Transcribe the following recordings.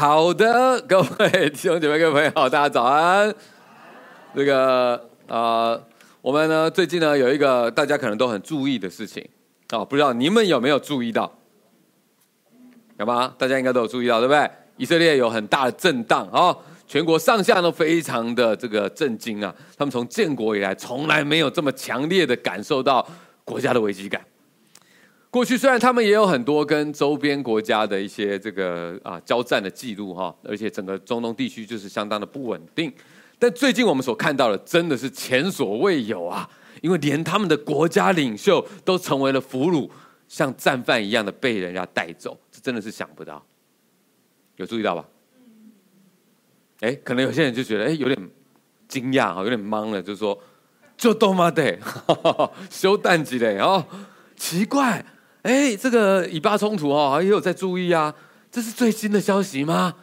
好的，各位弟兄姐妹、各位朋友，大家早安。这个啊、我们呢最近呢有一个大家可能都很注意的事情啊、不知道你们有没有注意到？有吗？大家应该都有注意到，对不对？以色列有很大的震荡啊、哦，全国上下都非常的这个震惊啊，他们从建国以来从来没有这么强烈的感受到国家的危机感。过去虽然他们也有很多跟周边国家的一些这个啊交战的记录哈，而且整个中东地区就是相当的不稳定，但最近我们所看到的真的是前所未有啊！因为连他们的国家领袖都成为了俘虏，像战犯一样的被人家带走，这真的是想不到。有注意到吧？哎，可能有些人就觉得哎有点惊讶哈，有点懵了，就是说就都嘛得修淡季嘞哦，奇怪。哎，这个以巴冲突哦，也有在注意啊。这是最新的消息吗？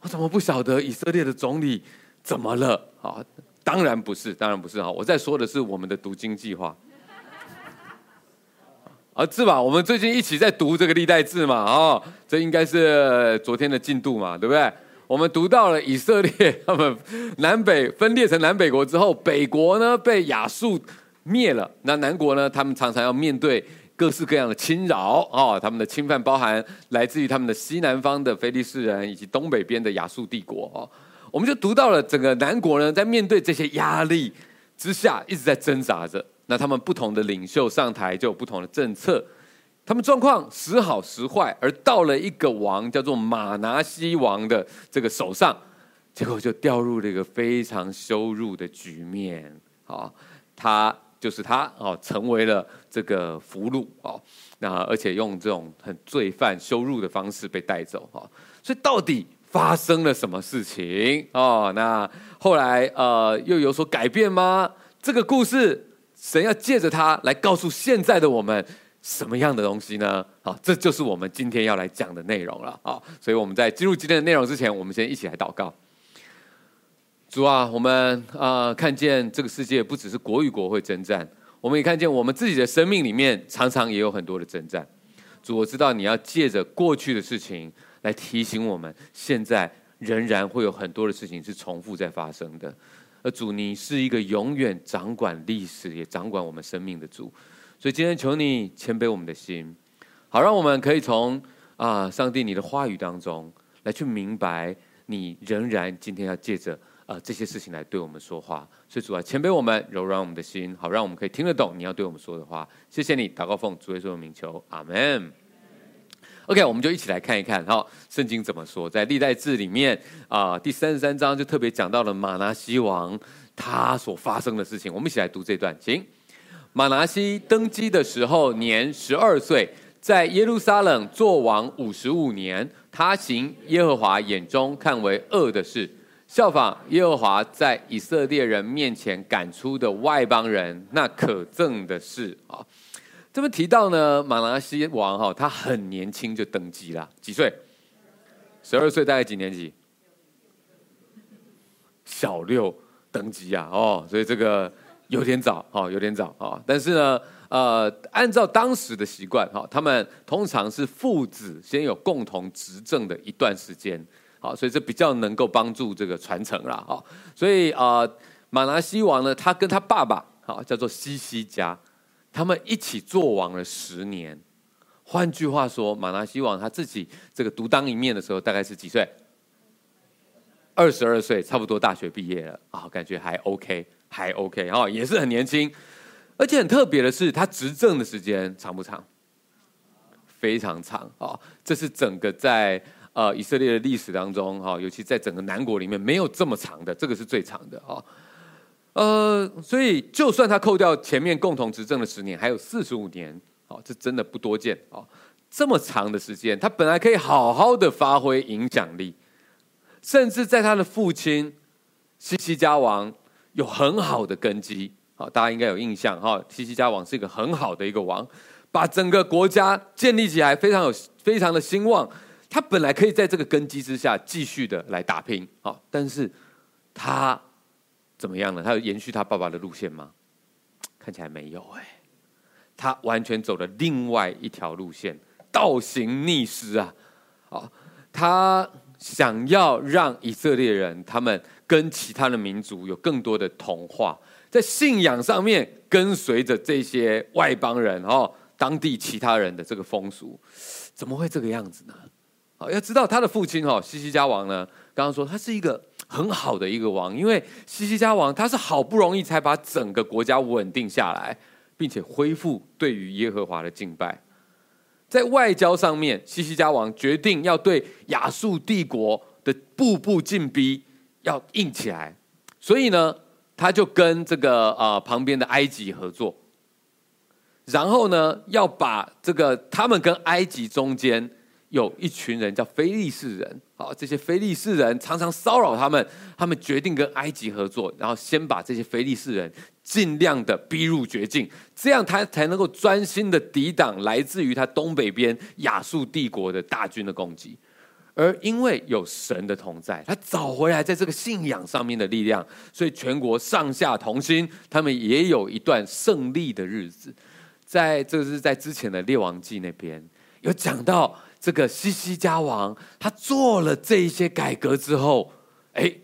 我怎么不晓得以色列的总理怎么了？啊，当然不是，当然不是啊。我在说的是我们的读经计划。啊，是吧？我们最近一起在读这个历代志嘛，啊，这应该是昨天的进度嘛，对不对？我们读到了以色列他们南北分裂成南北国之后，北国呢被亚述灭了，那南国呢，他们常常要面对。各式各样的侵扰啊，他们的侵犯包含来自于他们的西南方的菲利士人，以及东北边的亚述帝国啊。我们就读到了整个南国呢，在面对这些压力之下，一直在挣扎着。那他们不同的领袖上台，就有不同的政策。他们状况时好时坏，而到了一个王叫做马拿西王的这个手上，结果就掉入了一个非常羞辱的局面啊，他。就是他哦，成为了这个俘虏哦，那而且用这种很罪犯羞辱的方式被带走哦，所以到底发生了什么事情哦？那后来呃又有所改变吗？这个故事神要借着他来告诉现在的我们什么样的东西呢？好，这就是我们今天要来讲的内容了啊！所以我们在进入今天的内容之前，我们先一起来祷告。主啊，我们啊、看见这个世界不只是国与国会征战，我们也看见我们自己的生命里面常常也有很多的征战。主，我知道你要借着过去的事情来提醒我们，现在仍然会有很多的事情是重复在发生的。而主，你是一个永远掌管历史也掌管我们生命的主，所以今天求你谦卑我们的心，好让我们可以从啊、上帝你的话语当中来去明白，你仍然今天要借着。啊、呃，这些事情来对我们说话，所以主啊，谦卑我们，柔软我们的心，好让我们可以听得懂你要对我们说的话。谢谢你，祷告奉主耶稣的名求，阿门。OK，我们就一起来看一看，哈，圣经怎么说？在历代志里面啊、第三十三章就特别讲到了玛拿西王他所发生的事情。我们一起来读这段，请。玛拿西登基的时候年十二岁，在耶路撒冷作王五十五年，他行耶和华眼中看为恶的事。效仿耶和华在以色列人面前赶出的外邦人，那可憎的事啊！这么提到呢，玛拿西王哈，他很年轻就登基了，几岁？十二岁，大概几年级？小六登基啊！哦，所以这个有点早哈，有点早啊。但是呢，呃，按照当时的习惯哈，他们通常是父子先有共同执政的一段时间。好，所以这比较能够帮助这个传承啦。啊，所以啊，马拿西王呢，他跟他爸爸啊叫做西西家，他们一起做王了十年。换句话说，马拿西王他自己这个独当一面的时候，大概是几岁？二十二岁，差不多大学毕业了啊，感觉还 OK，还 OK 啊，也是很年轻。而且很特别的是，他执政的时间长不长？非常长啊，这是整个在。呃，以色列的历史当中，哈，尤其在整个南国里面，没有这么长的，这个是最长的啊。呃，所以就算他扣掉前面共同执政的十年，还有四十五年，哦，这真的不多见啊。这么长的时间，他本来可以好好的发挥影响力，甚至在他的父亲西西家王有很好的根基，好，大家应该有印象哈。西西家王是一个很好的一个王，把整个国家建立起来，非常有非常的兴旺。他本来可以在这个根基之下继续的来打拼，好，但是他怎么样呢？他有延续他爸爸的路线吗？看起来没有哎，他完全走了另外一条路线，倒行逆施啊！好，他想要让以色列人他们跟其他的民族有更多的同化，在信仰上面跟随着这些外邦人哦，当地其他人的这个风俗，怎么会这个样子呢？好，要知道他的父亲哈西西家王呢，刚刚说他是一个很好的一个王，因为西西家王他是好不容易才把整个国家稳定下来，并且恢复对于耶和华的敬拜。在外交上面，西西家王决定要对亚述帝国的步步进逼要硬起来，所以呢，他就跟这个呃旁边的埃及合作，然后呢，要把这个他们跟埃及中间有一群人叫非利士人，好，这些非利士人常常骚扰他们，他们决定跟埃及合作，然后先把这些非利士人。尽量的逼入绝境，这样他才能够专心的抵挡来自于他东北边亚述帝国的大军的攻击。而因为有神的同在，他找回来在这个信仰上面的力量，所以全国上下同心，他们也有一段胜利的日子。在这是在之前的列王记那边有讲到，这个西西家王他做了这一些改革之后，哎，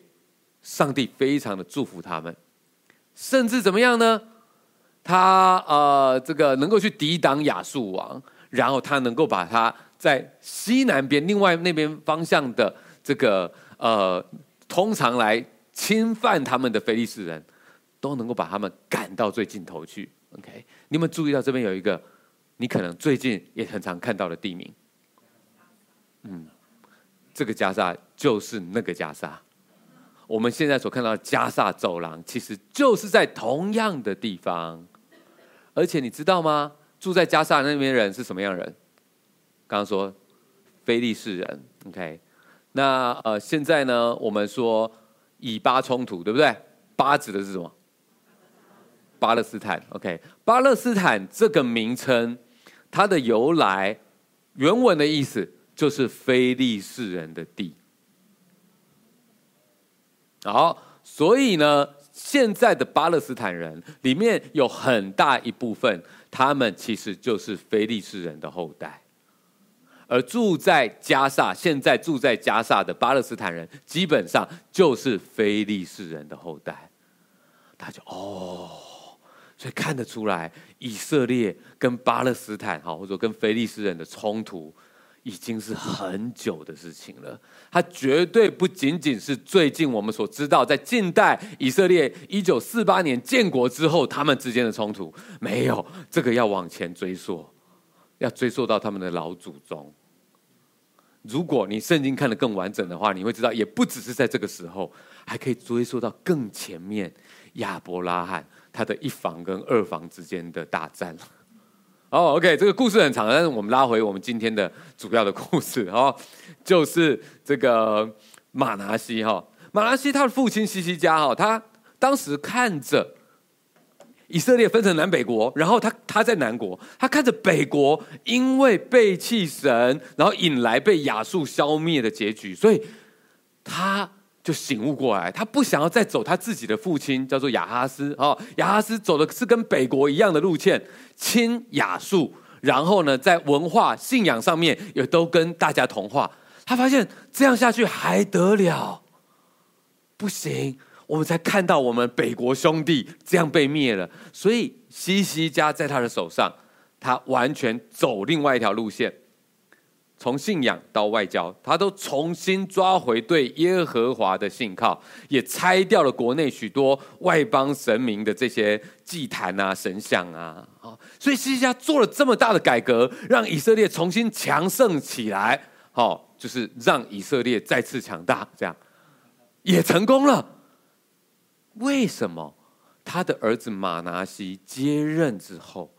上帝非常的祝福他们。甚至怎么样呢？他呃，这个能够去抵挡亚述王，然后他能够把他在西南边另外那边方向的这个呃，通常来侵犯他们的菲利士人，都能够把他们赶到最尽头去。OK，你们注意到这边有一个，你可能最近也很常看到的地名，嗯，这个加萨就是那个加萨。我们现在所看到的加萨走廊，其实就是在同样的地方。而且你知道吗？住在加萨那边人是什么样人？刚刚说非利士人，OK？那呃，现在呢，我们说以巴冲突，对不对？巴指的是什么？巴勒斯坦，OK？巴勒斯坦这个名称，它的由来，原文的意思就是非利士人的地。好，所以呢，现在的巴勒斯坦人里面有很大一部分，他们其实就是非利士人的后代，而住在加萨，现在住在加萨的巴勒斯坦人，基本上就是非利士人的后代。他就哦，所以看得出来，以色列跟巴勒斯坦，哈，或者跟非利士人的冲突。已经是很久的事情了，它绝对不仅仅是最近我们所知道，在近代以色列一九四八年建国之后，他们之间的冲突没有，这个要往前追溯，要追溯到他们的老祖宗。如果你圣经看得更完整的话，你会知道，也不只是在这个时候，还可以追溯到更前面亚伯拉罕他的一房跟二房之间的大战。哦、，OK，这个故事很长，但是我们拉回我们今天的主要的故事哦，就是这个马拿西哈，马拿西他的父亲西西家哈，他当时看着以色列分成南北国，然后他他在南国，他看着北国因为背弃神，然后引来被亚述消灭的结局，所以他。就醒悟过来，他不想要再走他自己的父亲叫做亚哈斯哦，亚哈斯走的是跟北国一样的路线，亲亚述，然后呢，在文化信仰上面也都跟大家同化。他发现这样下去还得了？不行，我们才看到我们北国兄弟这样被灭了，所以西西家在他的手上，他完全走另外一条路线。从信仰到外交，他都重新抓回对耶和华的信靠，也拆掉了国内许多外邦神明的这些祭坛啊、神像啊。所以西西家做了这么大的改革，让以色列重新强盛起来，好，就是让以色列再次强大，这样也成功了。为什么他的儿子马拿西接任之后，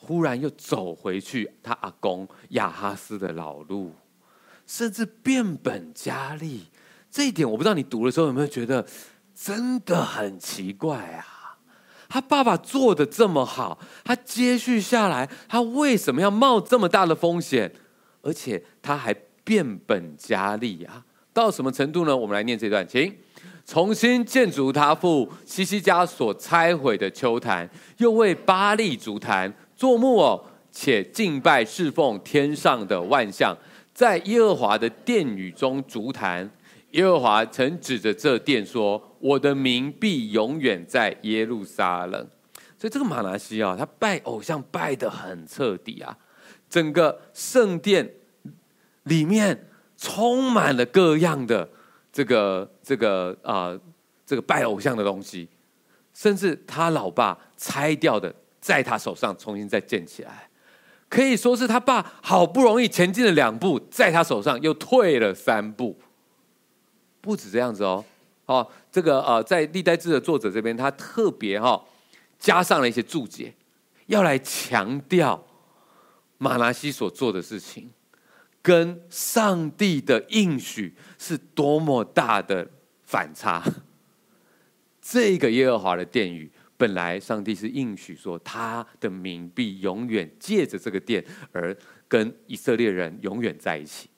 忽然又走回去他阿公亚哈斯的老路，甚至变本加厉。这一点我不知道你读的时候有没有觉得真的很奇怪啊？他爸爸做得这么好，他接续下来，他为什么要冒这么大的风险？而且他还变本加厉啊！到什么程度呢？我们来念这段，请重新建筑他父西西家所拆毁的秋坛，又为巴力筑坛。做木偶，且敬拜侍奉天上的万象，在耶和华的殿宇中足坛，耶和华曾指着这殿说：“我的名必永远在耶路撒冷。”所以这个马拿西啊，他拜偶像拜得很彻底啊，整个圣殿里面充满了各样的这个这个啊、这个拜偶像的东西，甚至他老爸拆掉的，在他手上重新再建起来，可以说是他爸好不容易前进了两步，在他手上又退了三步。不止这样子哦，哦，这个呃，在历代志的作者这边，他特别哈。加上了一些注解，要来强调玛拿西所做的事情，跟上帝的应许是多么大的反差。这个耶和华的殿宇，本来上帝是应许说，他的名必永远借着这个殿而跟以色列人永远在一起。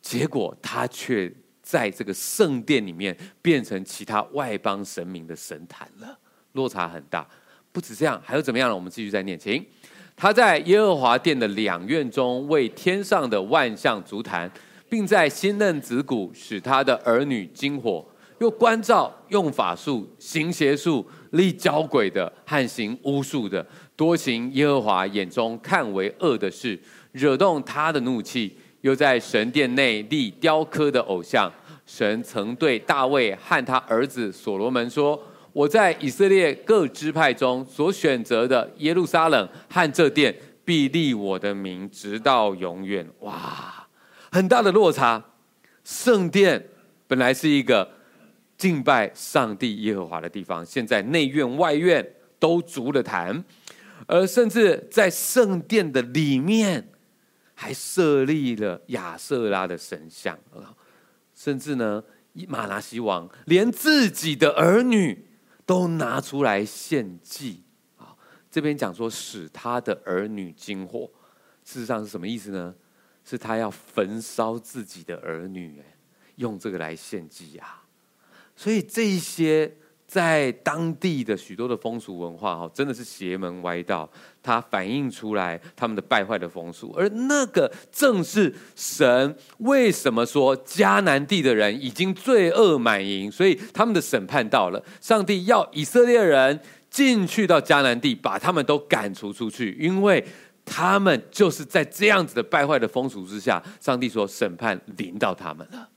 结果他却在这个圣殿里面变成其他外邦神明的神坛了。落差很大，不止这样，还有怎么样呢？我们继续再念，请他在耶和华殿的两院中为天上的万象足坛，并在新嫩子谷使他的儿女金火，又关照用法术、行邪术、立交鬼的和行巫术的，多行耶和华眼中看为恶的事，惹动他的怒气，又在神殿内立雕刻的偶像。神曾对大卫和他儿子所罗门说。我在以色列各支派中所选择的耶路撒冷和这殿，必立我的名，直到永远。哇，很大的落差！圣殿本来是一个敬拜上帝耶和华的地方，现在内院外院都足了坛，而甚至在圣殿的里面还设立了亚瑟拉的神像，甚至呢，玛拿西王连自己的儿女。都拿出来献祭啊！这边讲说使他的儿女经火，事实上是什么意思呢？是他要焚烧自己的儿女，用这个来献祭啊！所以这一些。在当地的许多的风俗文化，哈，真的是邪门歪道，它反映出来他们的败坏的风俗，而那个正是神为什么说迦南地的人已经罪恶满盈，所以他们的审判到了，上帝要以色列人进去到迦南地，把他们都赶逐出去，因为他们就是在这样子的败坏的风俗之下，上帝说审判临到他们了，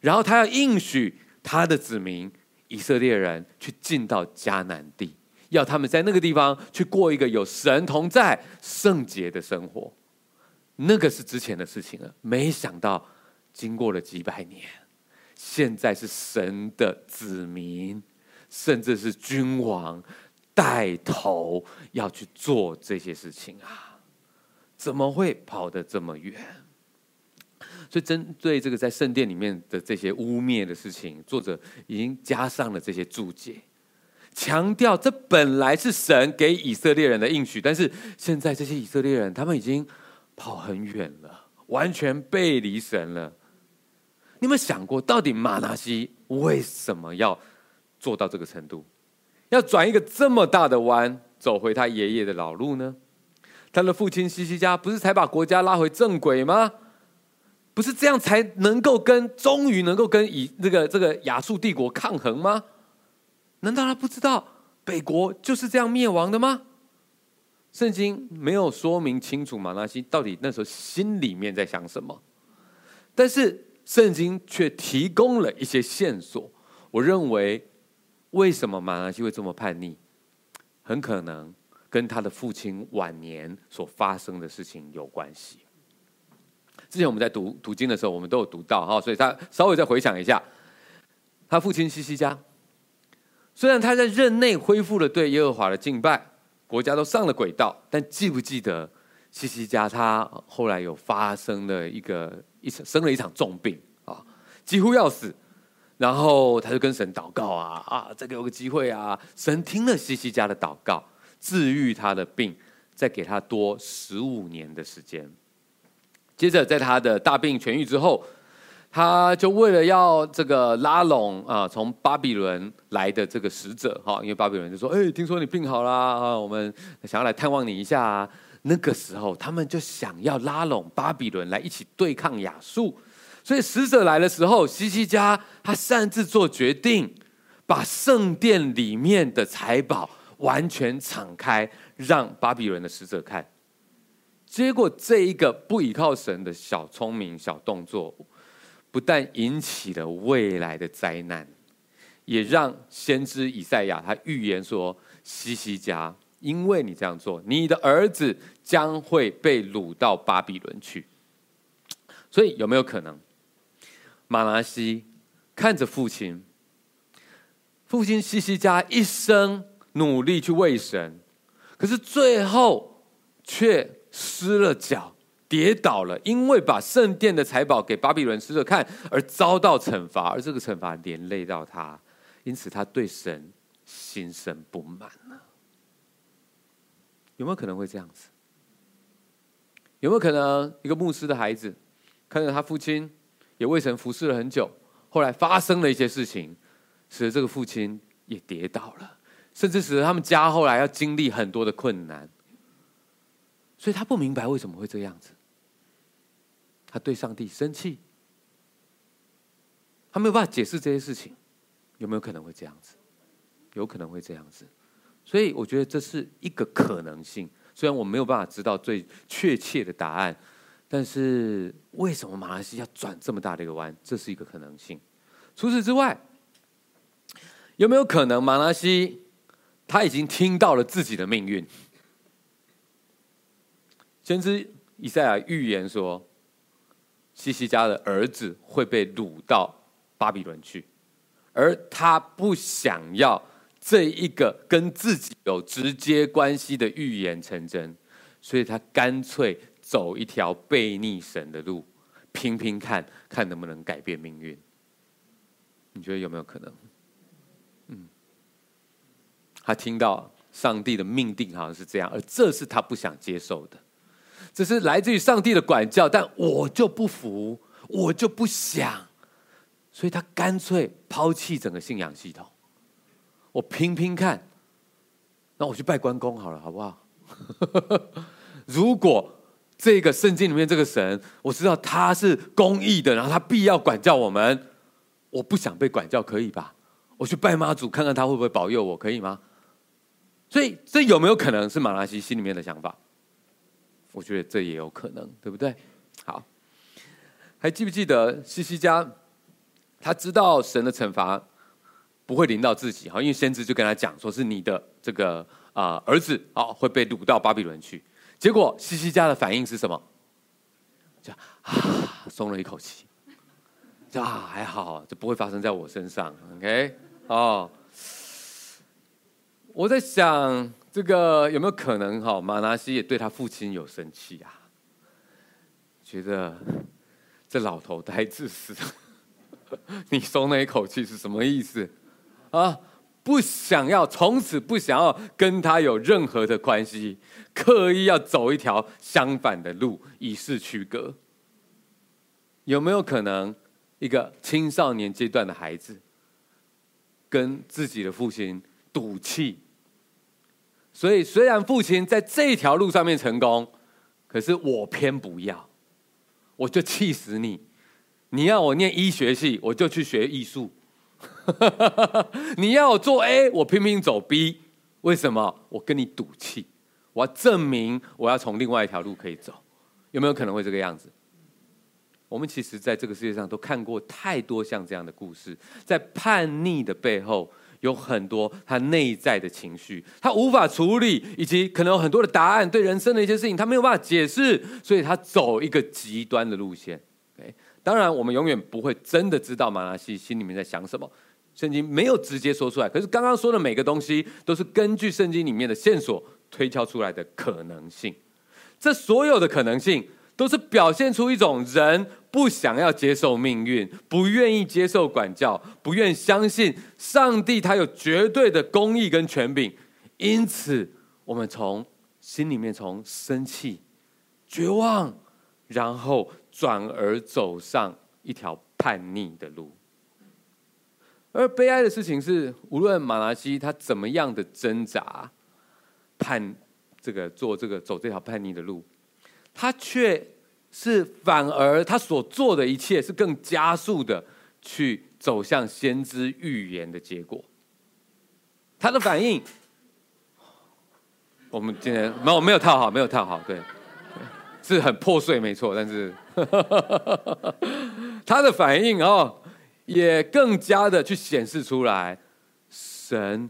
然后他要应许他的子民。以色列人去进到迦南地，要他们在那个地方去过一个有神同在、圣洁的生活。那个是之前的事情了。没想到经过了几百年，现在是神的子民，甚至是君王带头要去做这些事情啊！怎么会跑得这么远？所以，针对这个在圣殿里面的这些污蔑的事情，作者已经加上了这些注解，强调这本来是神给以色列人的应许，但是现在这些以色列人他们已经跑很远了，完全背离神了。你有没有想过，到底玛拿西为什么要做到这个程度，要转一个这么大的弯，走回他爷爷的老路呢？他的父亲西西家不是才把国家拉回正轨吗？不是这样才能够跟终于能够跟以这个这个亚述帝国抗衡吗？难道他不知道北国就是这样灭亡的吗？圣经没有说明清楚马拿西到底那时候心里面在想什么，但是圣经却提供了一些线索。我认为，为什么马拿西会这么叛逆，很可能跟他的父亲晚年所发生的事情有关系。之前我们在读读经的时候，我们都有读到哈，所以他稍微再回想一下，他父亲西西家，虽然他在任内恢复了对耶和华的敬拜，国家都上了轨道，但记不记得西西家他后来有发生了一个一场生了一场重病啊，几乎要死，然后他就跟神祷告啊啊，再给我个机会啊，神听了西西家的祷告，治愈他的病，再给他多十五年的时间。接着，在他的大病痊愈之后，他就为了要这个拉拢啊，从巴比伦来的这个使者哈，因为巴比伦就说：“哎，听说你病好了啊，我们想要来探望你一下。”啊那个时候，他们就想要拉拢巴比伦来一起对抗亚述。所以使者来的时候，希西家他擅自做决定，把圣殿里面的财宝完全敞开，让巴比伦的使者看。结果这一个不依靠神的小聪明、小动作，不但引起了未来的灾难，也让先知以赛亚他预言说：西西家，因为你这样做，你的儿子将会被掳到巴比伦去。所以有没有可能？玛拿西看着父亲，父亲西西家一生努力去为神，可是最后却失了脚，跌倒了，因为把圣殿的财宝给巴比伦使者看，而遭到惩罚，而这个惩罚连累到他，因此他对神心生不满了。有没有可能会这样子？有没有可能一个牧师的孩子看着他父亲？也为神服侍了很久，后来发生了一些事情，使得这个父亲也跌倒了，甚至使得他们家后来要经历很多的困难。所以他不明白为什么会这样子，他对上帝生气，他没有办法解释这些事情，有没有可能会这样子？有可能会这样子，所以我觉得这是一个可能性，虽然我没有办法知道最确切的答案。但是为什么马来西要转这么大的一个弯？这是一个可能性。除此之外，有没有可能马来西亚他已经听到了自己的命运？先知以赛亚预言说，西西家的儿子会被掳到巴比伦去，而他不想要这一个跟自己有直接关系的预言成真，所以他干脆。走一条悖逆神的路，拼拼看看能不能改变命运。你觉得有没有可能？嗯，他听到上帝的命定好像是这样，而这是他不想接受的。这是来自于上帝的管教，但我就不服，我就不想，所以他干脆抛弃整个信仰系统。我拼拼看，那我去拜关公好了，好不好？如果。这个圣经里面这个神，我知道他是公义的，然后他必要管教我们。我不想被管教，可以吧？我去拜妈祖，看看他会不会保佑我，可以吗？所以这有没有可能是马拉西心里面的想法？我觉得这也有可能，对不对？好，还记不记得西西家？他知道神的惩罚不会临到自己，哈，因为先知就跟他讲，说是你的这个啊儿子啊会被掳到巴比伦去。结果西西家的反应是什么？就啊，松了一口气，就啊，还好，这不会发生在我身上。OK，哦，我在想这个有没有可能哈？马拿西也对他父亲有生气啊，觉得这老头太自私，你松那一口气是什么意思啊？不想要，从此不想要跟他有任何的关系，刻意要走一条相反的路，以示区隔。有没有可能，一个青少年阶段的孩子跟自己的父亲赌气？所以，虽然父亲在这条路上面成功，可是我偏不要，我就气死你！你要我念医学系，我就去学艺术。你要我做 A，我拼命走 B，为什么？我跟你赌气，我要证明我要从另外一条路可以走，有没有可能会这个样子？我们其实在这个世界上都看过太多像这样的故事，在叛逆的背后有很多他内在的情绪，他无法处理，以及可能有很多的答案，对人生的一些事情他没有办法解释，所以他走一个极端的路线。当然，我们永远不会真的知道马拉西心里面在想什么，圣经没有直接说出来。可是刚刚说的每个东西，都是根据圣经里面的线索推敲出来的可能性。这所有的可能性，都是表现出一种人不想要接受命运，不愿意接受管教，不愿相信上帝他有绝对的公义跟权柄。因此，我们从心里面从生气、绝望，然后。转而走上一条叛逆的路，而悲哀的事情是，无论马拿西他怎么样的挣扎、叛这个做这个走这条叛逆的路，他却是反而他所做的一切是更加速的去走向先知预言的结果。他的反应，我们今天没有没有套好，没有套好，对，是很破碎，没错，但是 他的反应哦，也更加的去显示出来，神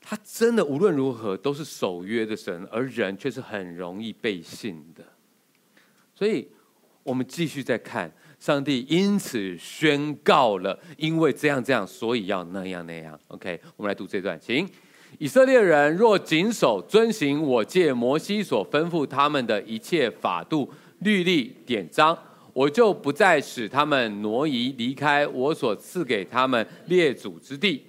他真的无论如何都是守约的神，而人却是很容易背信的，所以我们继续再看。上帝因此宣告了，因为这样这样，所以要那样那样。OK，我们来读这段，请以色列人若谨守遵行我借摩西所吩咐他们的一切法度、律例、典章，我就不再使他们挪移离开我所赐给他们列祖之地。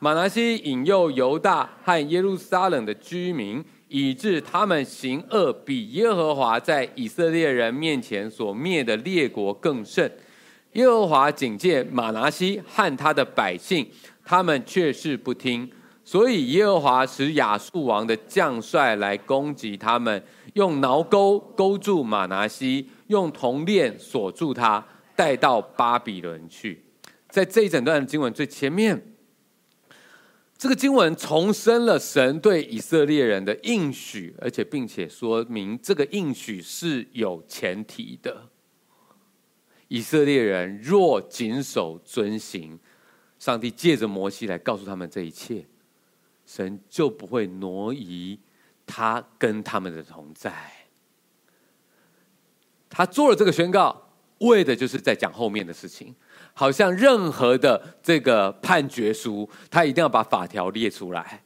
马拿西引诱犹大和耶路撒冷的居民。以致他们行恶，比耶和华在以色列人面前所灭的列国更甚。耶和华警戒马拿西和他的百姓，他们却是不听。所以耶和华使亚述王的将帅来攻击他们，用挠钩钩住马拿西，用铜链锁住他，带到巴比伦去。在这一整段经文最前面。这个经文重申了神对以色列人的应许，而且并且说明这个应许是有前提的。以色列人若谨守遵行，上帝借着摩西来告诉他们这一切，神就不会挪移他跟他们的同在。他做了这个宣告，为的就是在讲后面的事情。好像任何的这个判决书，他一定要把法条列出来。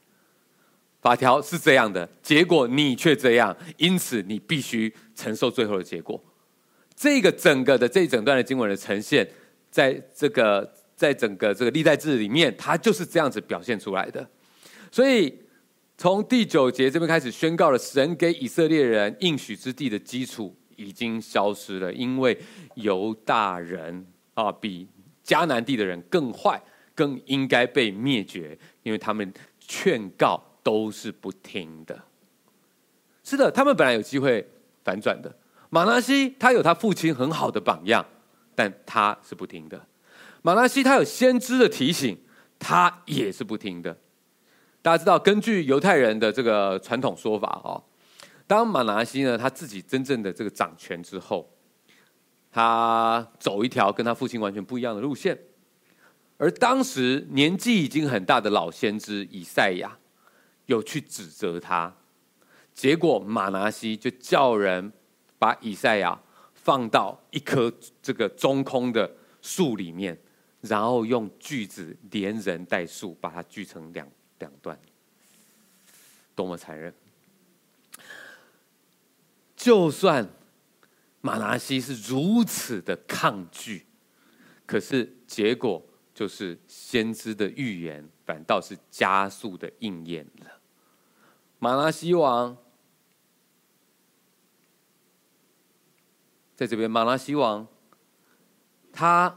法条是这样的，结果你却这样，因此你必须承受最后的结果。这个整个的这一整段的经文的呈现，在这个在整个这个历代志里面，它就是这样子表现出来的。所以从第九节这边开始宣告了，神给以色列人应许之地的基础已经消失了，因为犹大人啊比。迦南地的人更坏，更应该被灭绝，因为他们劝告都是不听的。是的，他们本来有机会反转的。玛拿西他有他父亲很好的榜样，但他是不听的。玛拿西他有先知的提醒，他也是不听的。大家知道，根据犹太人的这个传统说法，哦，当玛拿西呢他自己真正的这个掌权之后。他走一条跟他父亲完全不一样的路线，而当时年纪已经很大的老先知以赛亚有去指责他，结果马拿西就叫人把以赛亚放到一棵这个中空的树里面，然后用锯子连人带树把它锯成两两段，多么残忍！就算。马拿西是如此的抗拒，可是结果就是先知的预言反倒是加速的应验了。马拿西王在这边，马拿西王他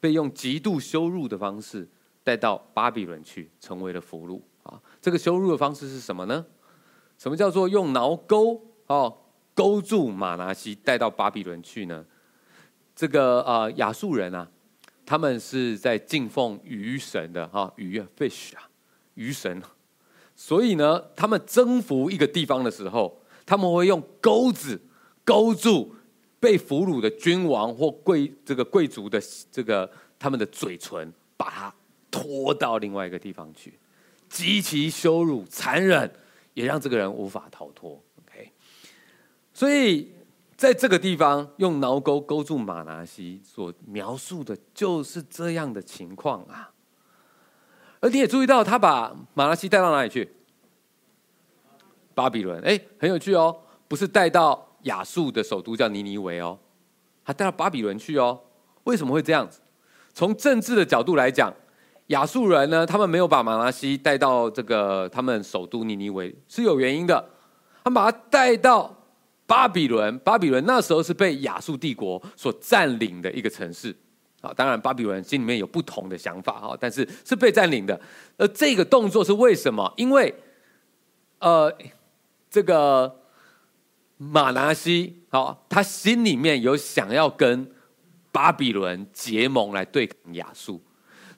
被用极度羞辱的方式带到巴比伦去，成为了俘虏啊！这个羞辱的方式是什么呢？什么叫做用挠钩？哦。勾住马拿西带到巴比伦去呢？这个呃亚述人啊，他们是在敬奉鱼神的哈，鱼啊 fish 啊，鱼神。所以呢，他们征服一个地方的时候，他们会用钩子勾住被俘虏的君王或贵这个贵族的这个他们的嘴唇，把他拖到另外一个地方去，极其羞辱、残忍，也让这个人无法逃脱。所以，在这个地方用挠钩勾住马拿西，所描述的就是这样的情况啊。而你也注意到，他把马拉西带到哪里去？巴比伦。哎，很有趣哦，不是带到亚述的首都叫尼尼维哦，他带到巴比伦去哦。为什么会这样子？从政治的角度来讲，亚述人呢，他们没有把马拉西带到这个他们首都尼尼维是有原因的，他们把他带到。巴比伦，巴比伦那时候是被亚述帝国所占领的一个城市，啊，当然巴比伦心里面有不同的想法哈，但是是被占领的。而这个动作是为什么？因为，呃，这个马拿西，好，他心里面有想要跟巴比伦结盟来对抗亚述，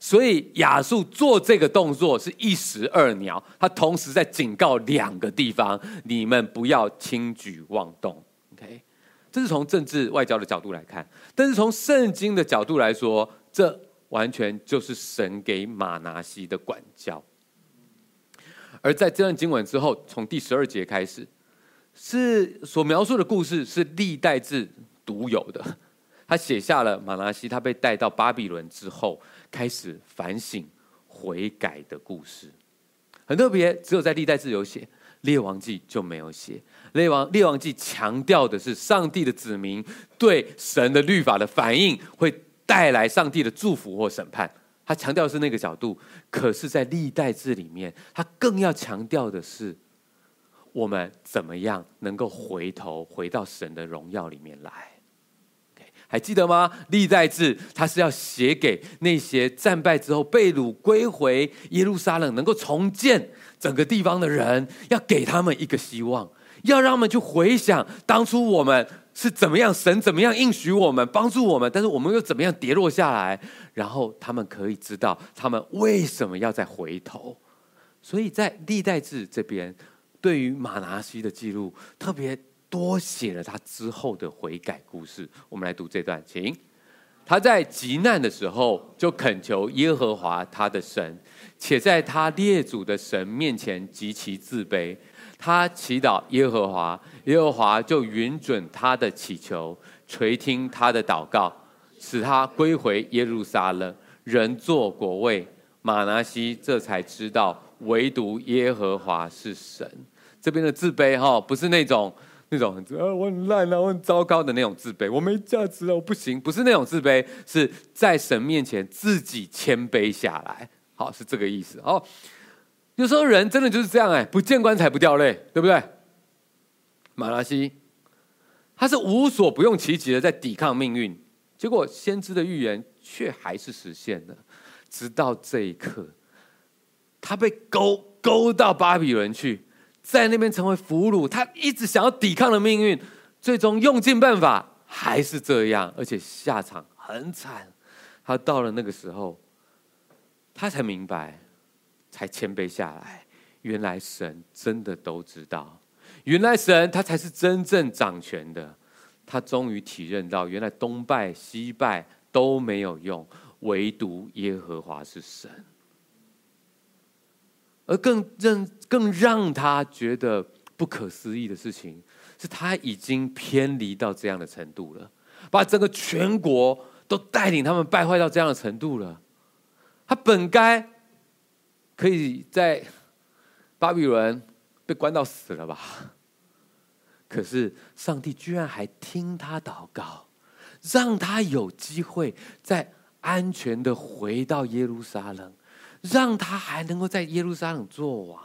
所以亚述做这个动作是一石二鸟，他同时在警告两个地方：你们不要轻举妄动。OK，这是从政治外交的角度来看，但是从圣经的角度来说，这完全就是神给马拿西的管教。而在这段经文之后，从第十二节开始。是所描述的故事是历代志独有的，他写下了马拿西他被带到巴比伦之后开始反省悔改的故事，很特别，只有在历代志有写，列王记就没有写。列王列王记强调的是上帝的子民对神的律法的反应会带来上帝的祝福或审判，他强调的是那个角度。可是，在历代志里面，他更要强调的是。我们怎么样能够回头回到神的荣耀里面来还记得吗？历代志他是要写给那些战败之后被掳归回耶路撒冷，能够重建整个地方的人，要给他们一个希望，要让他们去回想当初我们是怎么样，神怎么样应许我们帮助我们，但是我们又怎么样跌落下来，然后他们可以知道他们为什么要再回头。所以在历代志这边。对于马拿西的记录，特别多写了他之后的悔改故事。我们来读这段，请。他在极难的时候，就恳求耶和华他的神，且在他列祖的神面前极其自卑。他祈祷耶和华，耶和华就允准他的祈求，垂听他的祷告，使他归回耶路撒冷，仍作国位。马拿西这才知道，唯独耶和华是神。这边的自卑哈，不是那种那种啊，我很烂啊，我很糟糕的那种自卑，我没价值啊，我不行，不是那种自卑，是在神面前自己谦卑下来，好，是这个意思哦。有时候人真的就是这样哎，不见棺材不掉泪，对不对？马拉西，他是无所不用其极的在抵抗命运，结果先知的预言却还是实现了，直到这一刻，他被勾勾到巴比伦去。在那边成为俘虏，他一直想要抵抗的命运，最终用尽办法还是这样，而且下场很惨。他到了那个时候，他才明白，才谦卑下来。原来神真的都知道，原来神他才是真正掌权的。他终于体认到，原来东拜西拜都没有用，唯独耶和华是神。而更让更让他觉得不可思议的事情，是他已经偏离到这样的程度了，把整个全国都带领他们败坏到这样的程度了。他本该可以在巴比伦被关到死了吧？可是上帝居然还听他祷告，让他有机会再安全的回到耶路撒冷。让他还能够在耶路撒冷做王，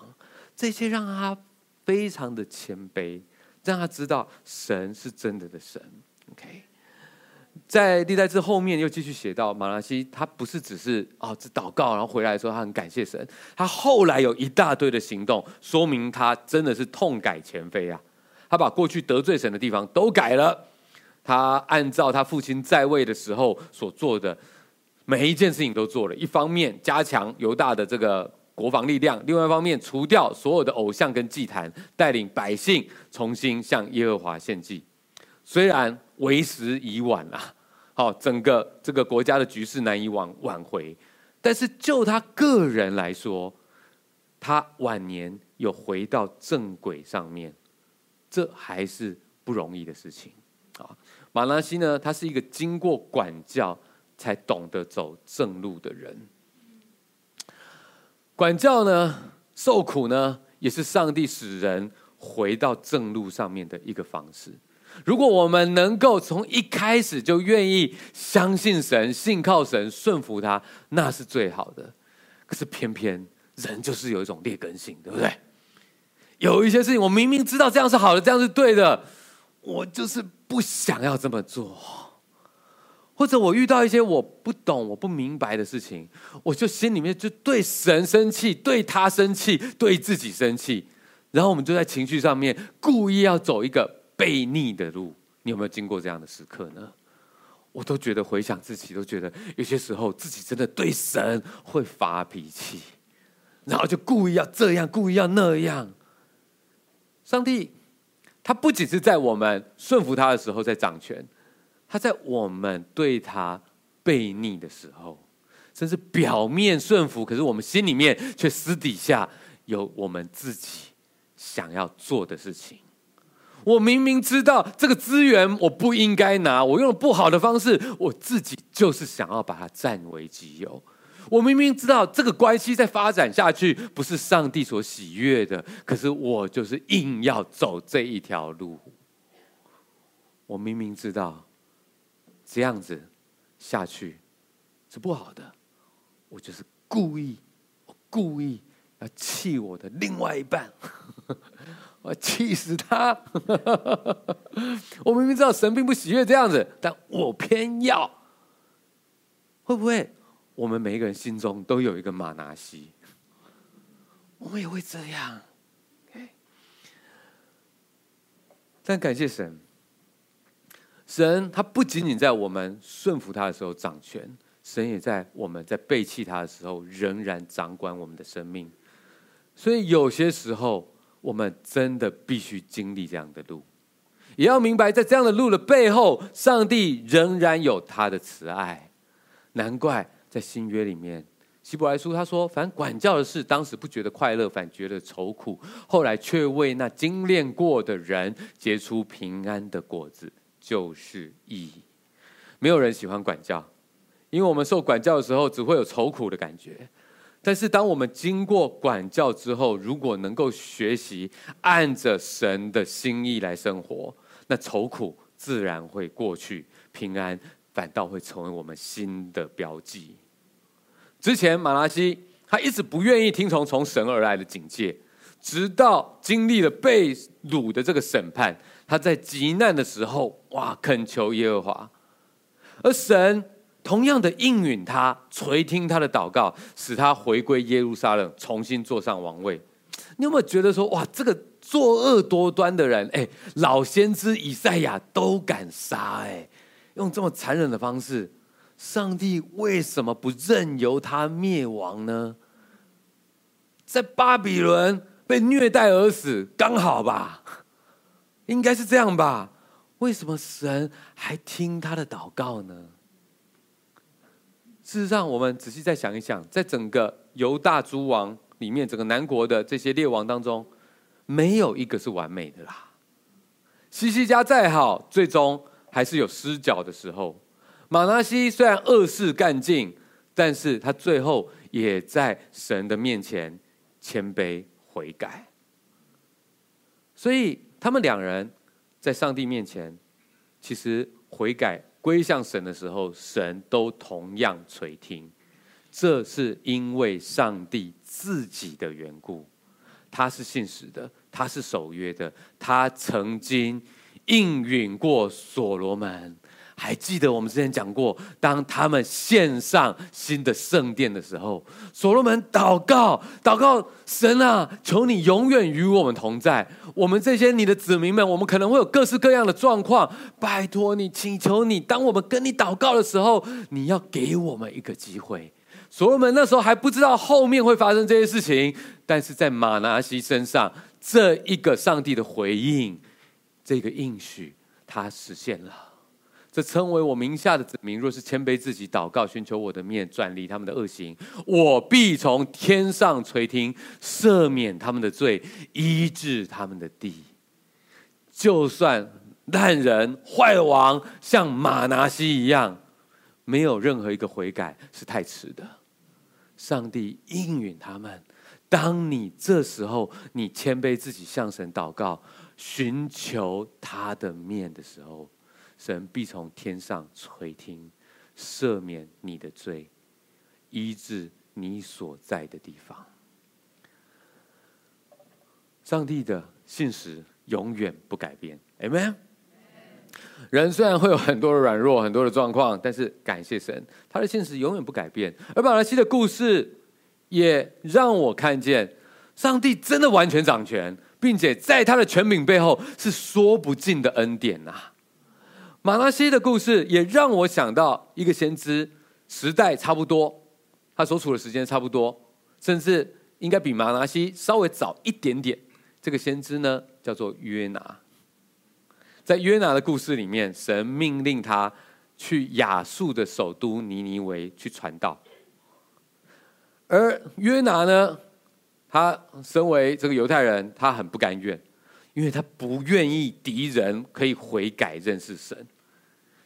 这些让他非常的谦卑，让他知道神是真的的神。OK，在历代志后面又继续写到马拉西，他不是只是哦只祷告，然后回来的时候他很感谢神，他后来有一大堆的行动，说明他真的是痛改前非啊。他把过去得罪神的地方都改了，他按照他父亲在位的时候所做的。每一件事情都做了，一方面加强犹大的这个国防力量，另外一方面除掉所有的偶像跟祭坛，带领百姓重新向耶和华献祭。虽然为时已晚啊，好，整个这个国家的局势难以挽挽回，但是就他个人来说，他晚年有回到正轨上面，这还是不容易的事情啊。马拿西呢，他是一个经过管教。才懂得走正路的人，管教呢，受苦呢，也是上帝使人回到正路上面的一个方式。如果我们能够从一开始就愿意相信神、信靠神、顺服他，那是最好的。可是偏偏人就是有一种劣根性，对不对？有一些事情，我明明知道这样是好的，这样是对的，我就是不想要这么做。或者我遇到一些我不懂、我不明白的事情，我就心里面就对神生气，对他生气，对自己生气，然后我们就在情绪上面故意要走一个悖逆的路。你有没有经过这样的时刻呢？我都觉得回想自己，都觉得有些时候自己真的对神会发脾气，然后就故意要这样，故意要那样。上帝他不仅是在我们顺服他的时候在掌权，他在我们对他悖逆的时候，甚至表面顺服，可是我们心里面却私底下有我们自己想要做的事情。我明明知道这个资源我不应该拿，我用了不好的方式，我自己就是想要把它占为己有。我明明知道这个关系再发展下去不是上帝所喜悦的，可是我就是硬要走这一条路。我明明知道这样子下去是不好的，我就是故意，我故意要气我的另外一半。我要气死他！我明明知道神并不喜悦这样子，但我偏要。会不会我们每一个人心中都有一个玛拿西？我们也会这样。但感谢神，神他不仅仅在我们顺服他的时候掌权，神也在我们在背弃他的时候仍然掌管我们的生命。所以有些时候。我们真的必须经历这样的路，也要明白，在这样的路的背后，上帝仍然有他的慈爱。难怪在新约里面，希伯来书他说：“凡管教的事，当时不觉得快乐，反觉得愁苦；后来却为那精炼过的人结出平安的果子，就是意义。”没有人喜欢管教，因为我们受管教的时候，只会有愁苦的感觉。但是，当我们经过管教之后，如果能够学习按着神的心意来生活，那愁苦自然会过去，平安反倒会成为我们新的标记。之前马拉西他一直不愿意听从从神而来的警戒，直到经历了被掳的这个审判，他在极难的时候，哇，恳求耶和华，而神。同样的应允他，垂听他的祷告，使他回归耶路撒冷，重新坐上王位。你有没有觉得说，哇，这个作恶多端的人，哎，老先知以赛亚都敢杀，哎，用这么残忍的方式，上帝为什么不任由他灭亡呢？在巴比伦被虐待而死，刚好吧？应该是这样吧？为什么神还听他的祷告呢？事实上，我们仔细再想一想，在整个犹大诸王里面，整个南国的这些列王当中，没有一个是完美的啦。西西家再好，最终还是有失脚的时候。马拿西虽然恶事干尽，但是他最后也在神的面前谦卑悔改。所以，他们两人在上帝面前，其实悔改。归向神的时候，神都同样垂听，这是因为上帝自己的缘故。他是信实的，他是守约的，他曾经应允过所罗门。还记得我们之前讲过，当他们献上新的圣殿的时候，所罗门祷告，祷告神啊，求你永远与我们同在。我们这些你的子民们，我们可能会有各式各样的状况，拜托你，请求你，当我们跟你祷告的时候，你要给我们一个机会。所罗门那时候还不知道后面会发生这些事情，但是在马拿西身上，这一个上帝的回应，这个应许，他实现了。这称为我名下的子民，若是谦卑自己，祷告，寻求我的面，转离他们的恶行，我必从天上垂听，赦免他们的罪，医治他们的地。就算烂人坏王像马拿西一样，没有任何一个悔改是太迟的。上帝应允他们。当你这时候你谦卑自己，向神祷告，寻求他的面的时候。神必从天上垂听，赦免你的罪，医治你所在的地方。上帝的信实永远不改变，Amen。人虽然会有很多的软弱，很多的状况，但是感谢神，他的信实永远不改变。而马拿西的故事也让我看见，上帝真的完全掌权。并且在他的权柄背后是说不尽的恩典呐、马拿西的故事也让我想到一个先知，时代差不多，他所处的时间差不多，甚至应该比马拿西稍微早一点点。这个先知呢，叫做约拿。在约拿的故事里面，神命令他去亚述的首都尼尼维去传道，而约拿呢，他身为这个犹太人，他很不甘愿，因为他不愿意敌人可以悔改认识神。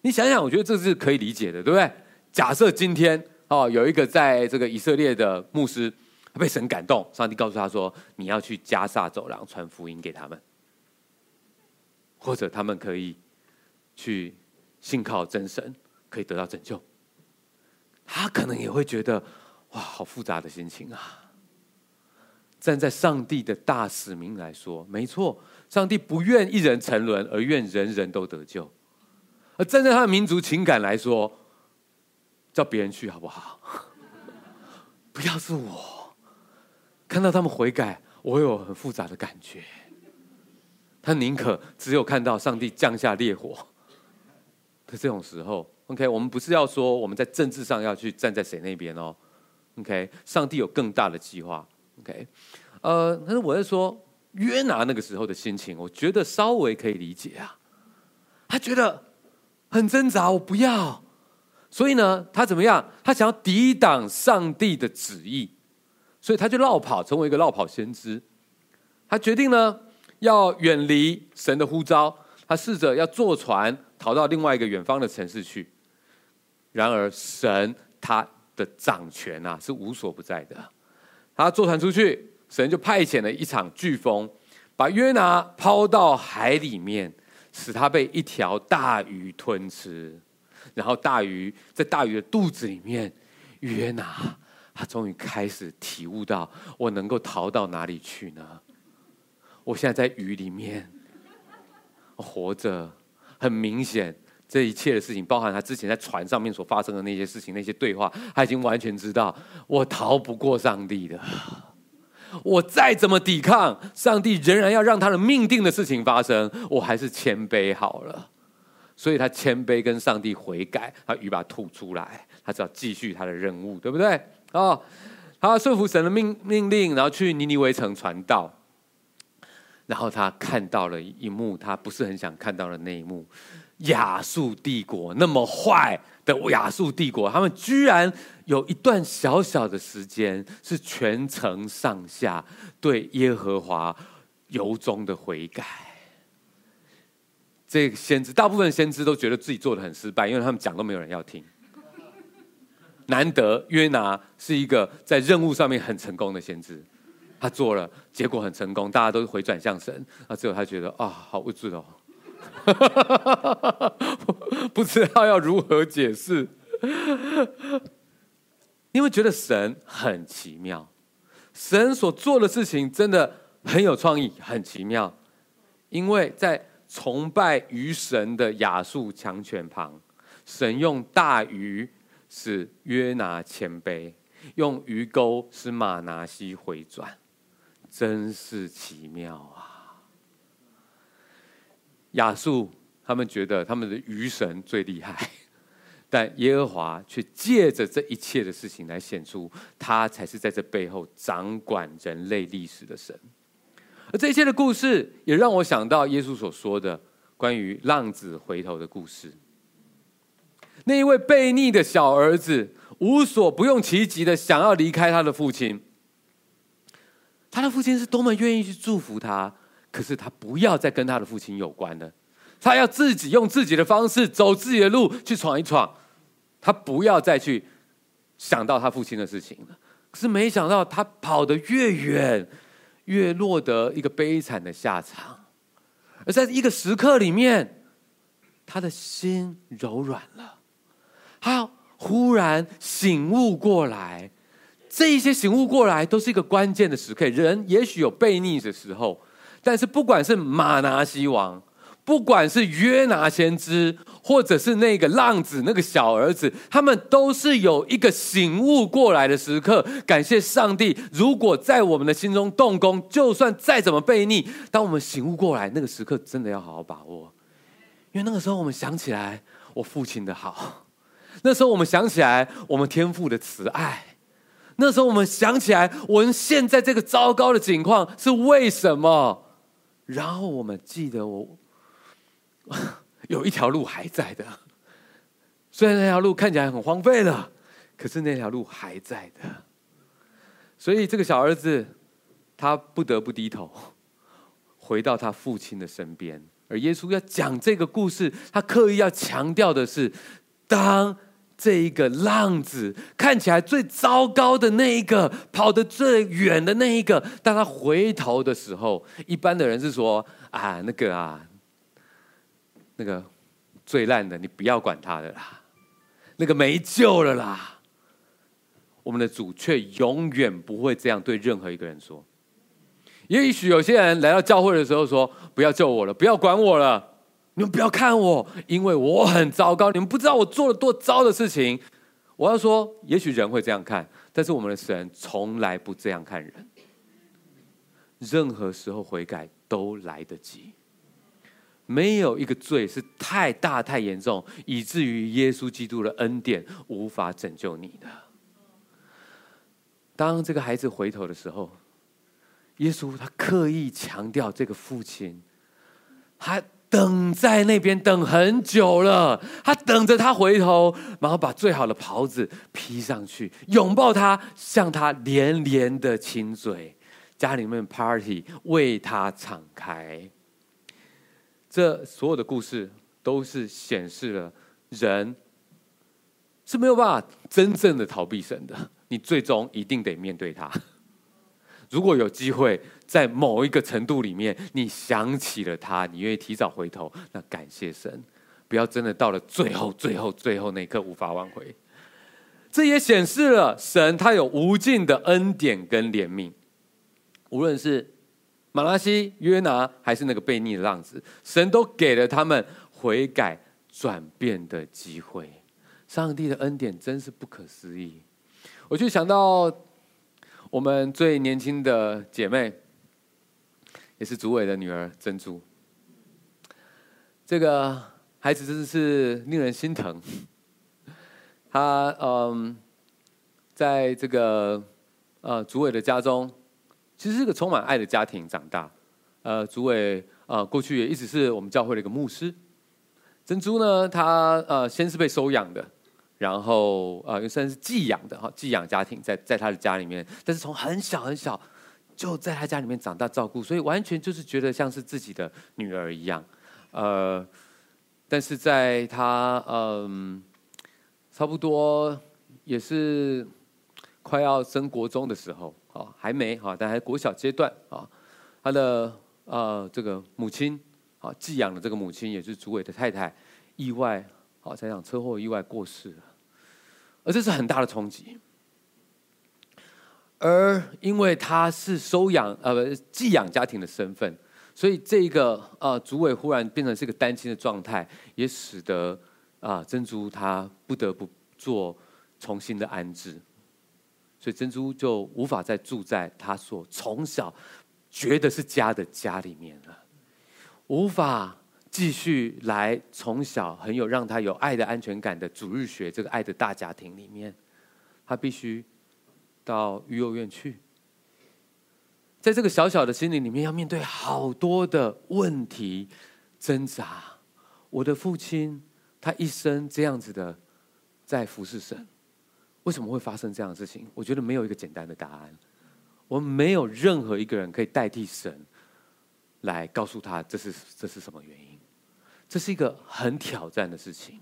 你想想，我觉得这是可以理解的，对不对？假设今天哦，有一个在这个以色列的牧师，他被神感动，上帝告诉他说：“你要去加萨走廊传福音给他们，或者他们可以去信靠真神，可以得到拯救。”他可能也会觉得哇，好复杂的心情啊！站在上帝的大使命来说，没错，上帝不愿一人沉沦，而愿人人都得救。站在他的民族情感来说，叫别人去好不好？不要是我，看到他们悔改，我有很复杂的感觉。他宁可只有看到上帝降下烈火的这种时候。OK，我们不是要说我们在政治上要去站在谁那边哦。OK，上帝有更大的计划。OK，呃，但是我在说约拿那个时候的心情，我觉得稍微可以理解啊。他觉得。很挣扎，我不要。所以呢，他怎么样？他想要抵挡上帝的旨意，所以他就落跑，成为一个落跑先知。他决定呢，要远离神的呼召。他试着要坐船逃到另外一个远方的城市去。然而，神他的掌权啊，是无所不在的。他坐船出去，神就派遣了一场飓风，把约拿抛到海里面。使他被一条大鱼吞吃，然后大鱼在大鱼的肚子里面，约拿他终于开始体悟到，我能够逃到哪里去呢？我现在在鱼里面活着，很明显，这一切的事情，包含他之前在船上面所发生的那些事情、那些对话，他已经完全知道，我逃不过上帝的。我再怎么抵抗，上帝仍然要让他的命定的事情发生。我还是谦卑好了，所以他谦卑跟上帝悔改，他鱼把它吐出来，他只要继续他的任务，对不对？哦，他顺服神的命命令，然后去尼尼微城传道，然后他看到了一幕，他不是很想看到的那一幕。亚述帝国那么坏的亚述帝国，他们居然有一段小小的时间是全城上下对耶和华由衷的悔改。这个先知，大部分先知都觉得自己做得很失败，因为他们讲都没有人要听。难得约拿是一个在任务上面很成功的先知，他做了，结果很成功，大家都回转向神，啊，只有他觉得啊，好无助哦。不知道要如何解释，因为觉得神很奇妙，神所做的事情真的很有创意，很奇妙。因为在崇拜鱼神的亚述强权旁，神用大鱼使约拿谦卑，用鱼钩使马拿西回转，真是奇妙啊！亚述他们觉得他们的鱼神最厉害，但耶和华却借着这一切的事情来显出，他才是在这背后掌管人类历史的神。而这一切的故事，也让我想到耶稣所说的关于浪子回头的故事。那一位悖逆的小儿子，无所不用其极的想要离开他的父亲，他的父亲是多么愿意去祝福他。可是他不要再跟他的父亲有关了，他要自己用自己的方式走自己的路去闯一闯，他不要再去想到他父亲的事情了。可是没想到他跑得越远，越落得一个悲惨的下场。而在一个时刻里面，他的心柔软了，他忽然醒悟过来。这一些醒悟过来都是一个关键的时刻。人也许有悖逆的时候。但是不管是马拿西王，不管是约拿先知，或者是那个浪子那个小儿子，他们都是有一个醒悟过来的时刻。感谢上帝，如果在我们的心中动工，就算再怎么悖逆，当我们醒悟过来，那个时刻真的要好好把握，因为那个时候我们想起来我父亲的好，那时候我们想起来我们天父的慈爱。那时候我们想起来，我们现在这个糟糕的境况是为什么？然后我们记得我 有一条路还在的，虽然那条路看起来很荒废了，可是那条路还在的。所以这个小儿子他不得不低头，回到他父亲的身边。而耶稣要讲这个故事，他刻意要强调的是，当。这一个浪子看起来最糟糕的那一个，跑得最远的那一个，当他回头的时候，一般的人是说：“啊，那个啊，那个最烂的，你不要管他的啦，那个没救了啦。”我们的主却永远不会这样对任何一个人说。也许有些人来到教会的时候说：“不要救我了，不要管我了。”你们不要看我，因为我很糟糕。你们不知道我做了多糟的事情。我要说，也许人会这样看，但是我们的神从来不这样看人。任何时候悔改都来得及，没有一个罪是太大太严重，以至于耶稣基督的恩典无法拯救你的。当这个孩子回头的时候，耶稣他刻意强调这个父亲，他。等在那边等很久了，他等着他回头，然后把最好的袍子披上去，拥抱他，向他连连的亲嘴，家里面 party 为他敞开。这所有的故事都是显示了人是没有办法真正的逃避神的，你最终一定得面对他。如果有机会，在某一个程度里面，你想起了他，你愿意提早回头，那感谢神，不要真的到了最后、最后、最后那一刻无法挽回。这也显示了神他有无尽的恩典跟怜悯，无论是马拉西、约拿，还是那个悖逆的浪子，神都给了他们悔改转变的机会。上帝的恩典真是不可思议，我就想到。我们最年轻的姐妹，也是主委的女儿珍珠。这个孩子真的是令人心疼。她嗯，在这个呃主委的家中，其实是个充满爱的家庭长大。呃，主委呃过去也一直是我们教会的一个牧师。珍珠呢，她呃先是被收养的。然后啊，又、算是寄养的哈，寄养家庭在在他的家里面，但是从很小很小就在他家里面长大照顾，所以完全就是觉得像是自己的女儿一样。呃，但是在他嗯、差不多也是快要升国中的时候，啊，还没哈，但还国小阶段啊，他的呃这个母亲啊，寄养的这个母亲也是主委的太太，意外好在场车祸意外过世了。而这是很大的冲击，而因为他是收养呃寄养家庭的身份，所以这个呃主委忽然变成是一个单亲的状态，也使得啊、珍珠她不得不做重新的安置，所以珍珠就无法再住在她所从小觉得是家的家里面了，无法。继续来从小很有让他有爱的安全感的主日学这个爱的大家庭里面，他必须到育幼院去，在这个小小的心灵里面要面对好多的问题挣扎。我的父亲他一生这样子的在服侍神，为什么会发生这样的事情？我觉得没有一个简单的答案。我们没有任何一个人可以代替神来告诉他这是这是什么原因。这是一个很挑战的事情，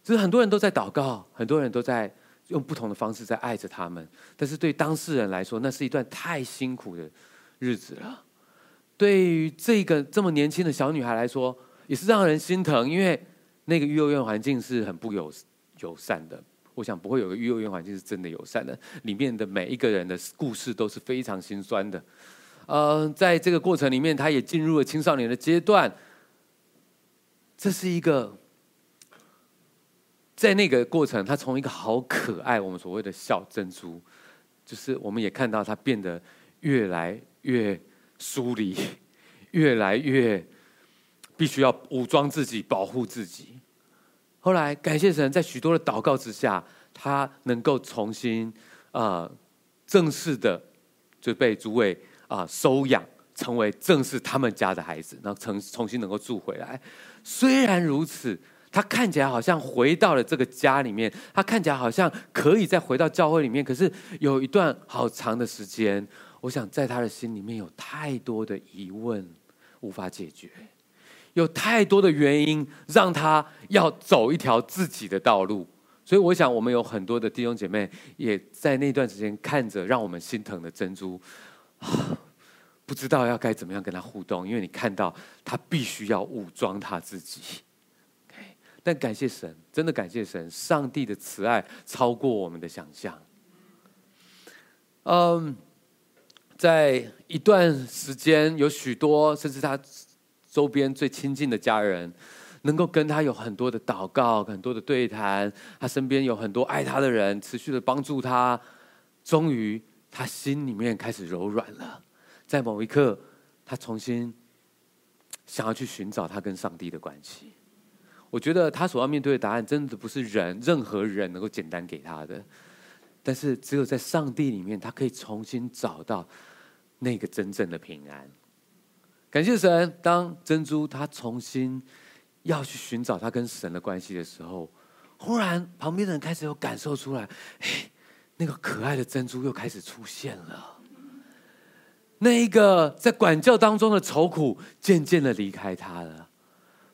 就是很多人都在祷告，很多人都在用不同的方式在爱着他们，但是对当事人来说，那是一段太辛苦的日子了。对于这个这么年轻的小女孩来说，也是让人心疼，因为那个育幼院环境是很不友友善的。我想不会有个育幼院环境是真的友善的，里面的每一个人的故事都是非常心酸的。呃，在这个过程里面，她也进入了青少年的阶段。这是一个，在那个过程，他从一个好可爱，我们所谓的小珍珠，就是我们也看到他变得越来越疏离，越来越必须要武装自己，保护自己。后来感谢神，在许多的祷告之下，他能够重新啊、正式的就被诸位啊、收养，成为正是他们家的孩子，然后重重新能够住回来。虽然如此，他看起来好像回到了这个家里面，他看起来好像可以再回到教会里面。可是有一段好长的时间，我想在他的心里面有太多的疑问无法解决，有太多的原因让他要走一条自己的道路。所以我想，我们有很多的弟兄姐妹也在那段时间看着让我们心疼的珍珠。不知道要该怎么样跟他互动，因为你看到他必须要武装他自己。但感谢神，真的感谢神，上帝的慈爱超过我们的想象。嗯，在一段时间，有许多甚至他周边最亲近的家人，能够跟他有很多的祷告、很多的对谈，他身边有很多爱他的人，持续的帮助他。终于，他心里面开始柔软了。在某一刻，他重新想要去寻找他跟上帝的关系。我觉得他所要面对的答案，真的不是人任何人能够简单给他的。但是，只有在上帝里面，他可以重新找到那个真正的平安。感谢神，当珍珠他重新要去寻找他跟神的关系的时候，忽然旁边的人开始有感受出来，嘿，那个可爱的珍珠又开始出现了。那一个在管教当中的愁苦，渐渐的离开他了，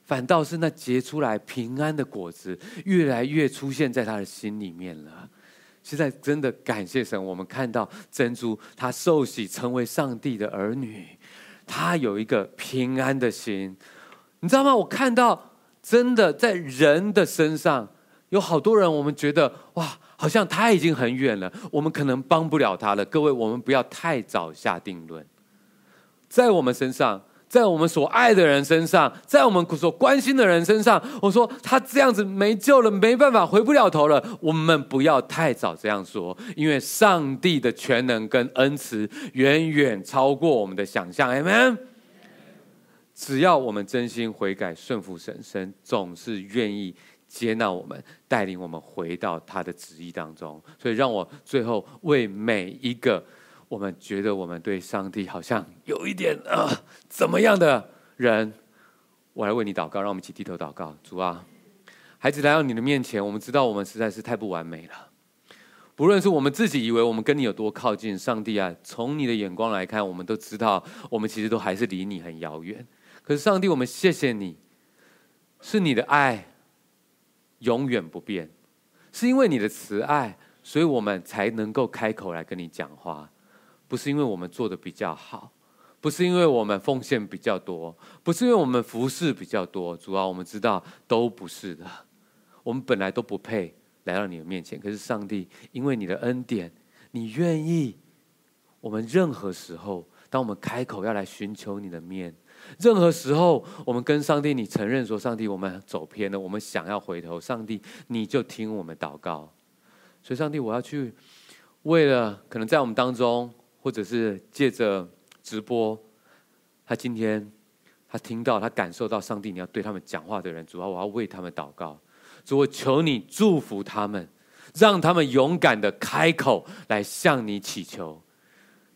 反倒是那结出来平安的果子，越来越出现在他的心里面了。现在真的感谢神，我们看到珍珠，他受洗成为上帝的儿女，他有一个平安的心，你知道吗？我看到真的在人的身上，有好多人，我们觉得哇。好像他已经很远了，我们可能帮不了他了。各位，我们不要太早下定论。在我们身上，在我们所爱的人身上，在我们所关心的人身上，我说他这样子没救了，没办法，回不了头了。我们不要太早这样说，因为上帝的全能跟恩慈远远超过我们的想象。M M，。只要我们真心悔改、顺服神，神总是愿意。接纳我们，带领我们回到他的旨意当中。所以，让我最后为每一个我们觉得我们对上帝好像有一点啊、怎么样的人，我来为你祷告。让我们一起低头祷告。主啊，孩子来到你的面前，我们知道我们实在是太不完美了。不论是我们自己以为我们跟你有多靠近，上帝啊，从你的眼光来看，我们都知道我们其实都还是离你很遥远。可是，上帝，我们谢谢你，是你的爱。永远不变，是因为你的慈爱，所以我们才能够开口来跟你讲话。不是因为我们做的比较好，不是因为我们奉献比较多，不是因为我们服侍比较多。主要我们知道都不是的。我们本来都不配来到你的面前，可是上帝，因为你的恩典，你愿意，我们任何时候，当我们开口要来寻求你的面。任何时候，我们跟上帝，你承认说：“上帝，我们走偏了，我们想要回头。”上帝，你就听我们祷告。所以，上帝，我要去为了可能在我们当中，或者是借着直播，他今天他听到、他感受到上帝你要对他们讲话的人，主要我要为他们祷告。主，我求你祝福他们，让他们勇敢的开口来向你祈求。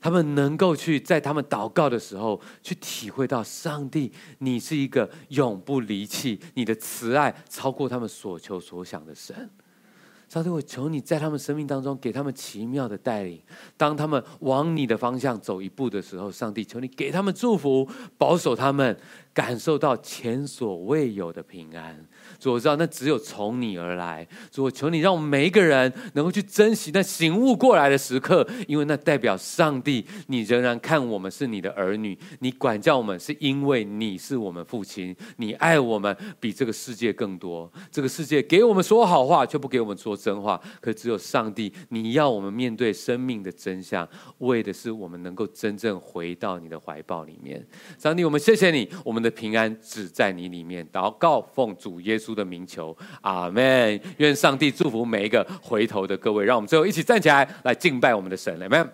他们能够去在他们祷告的时候，去体会到上帝，你是一个永不离弃，你的慈爱超过他们所求所想的神。上帝，我求你在他们生命当中给他们奇妙的带领。当他们往你的方向走一步的时候，上帝，求你给他们祝福，保守他们，感受到前所未有的平安。主，我知道那只有从你而来。主，我求你让我们每一个人能够去珍惜那醒悟过来的时刻，因为那代表上帝，你仍然看我们是你的儿女，你管教我们是因为你是我们父亲，你爱我们比这个世界更多。这个世界给我们说好话，却不给我们说真话。可只有上帝，你要我们面对生命的真相，为的是我们能够真正回到你的怀抱里面。上帝，我们谢谢你，我们。的平安只在你里面。祷告，奉主耶稣的名求，阿门。愿上帝祝福每一个回头的各位。让我们最后一起站起来，来敬拜我们的神，阿门。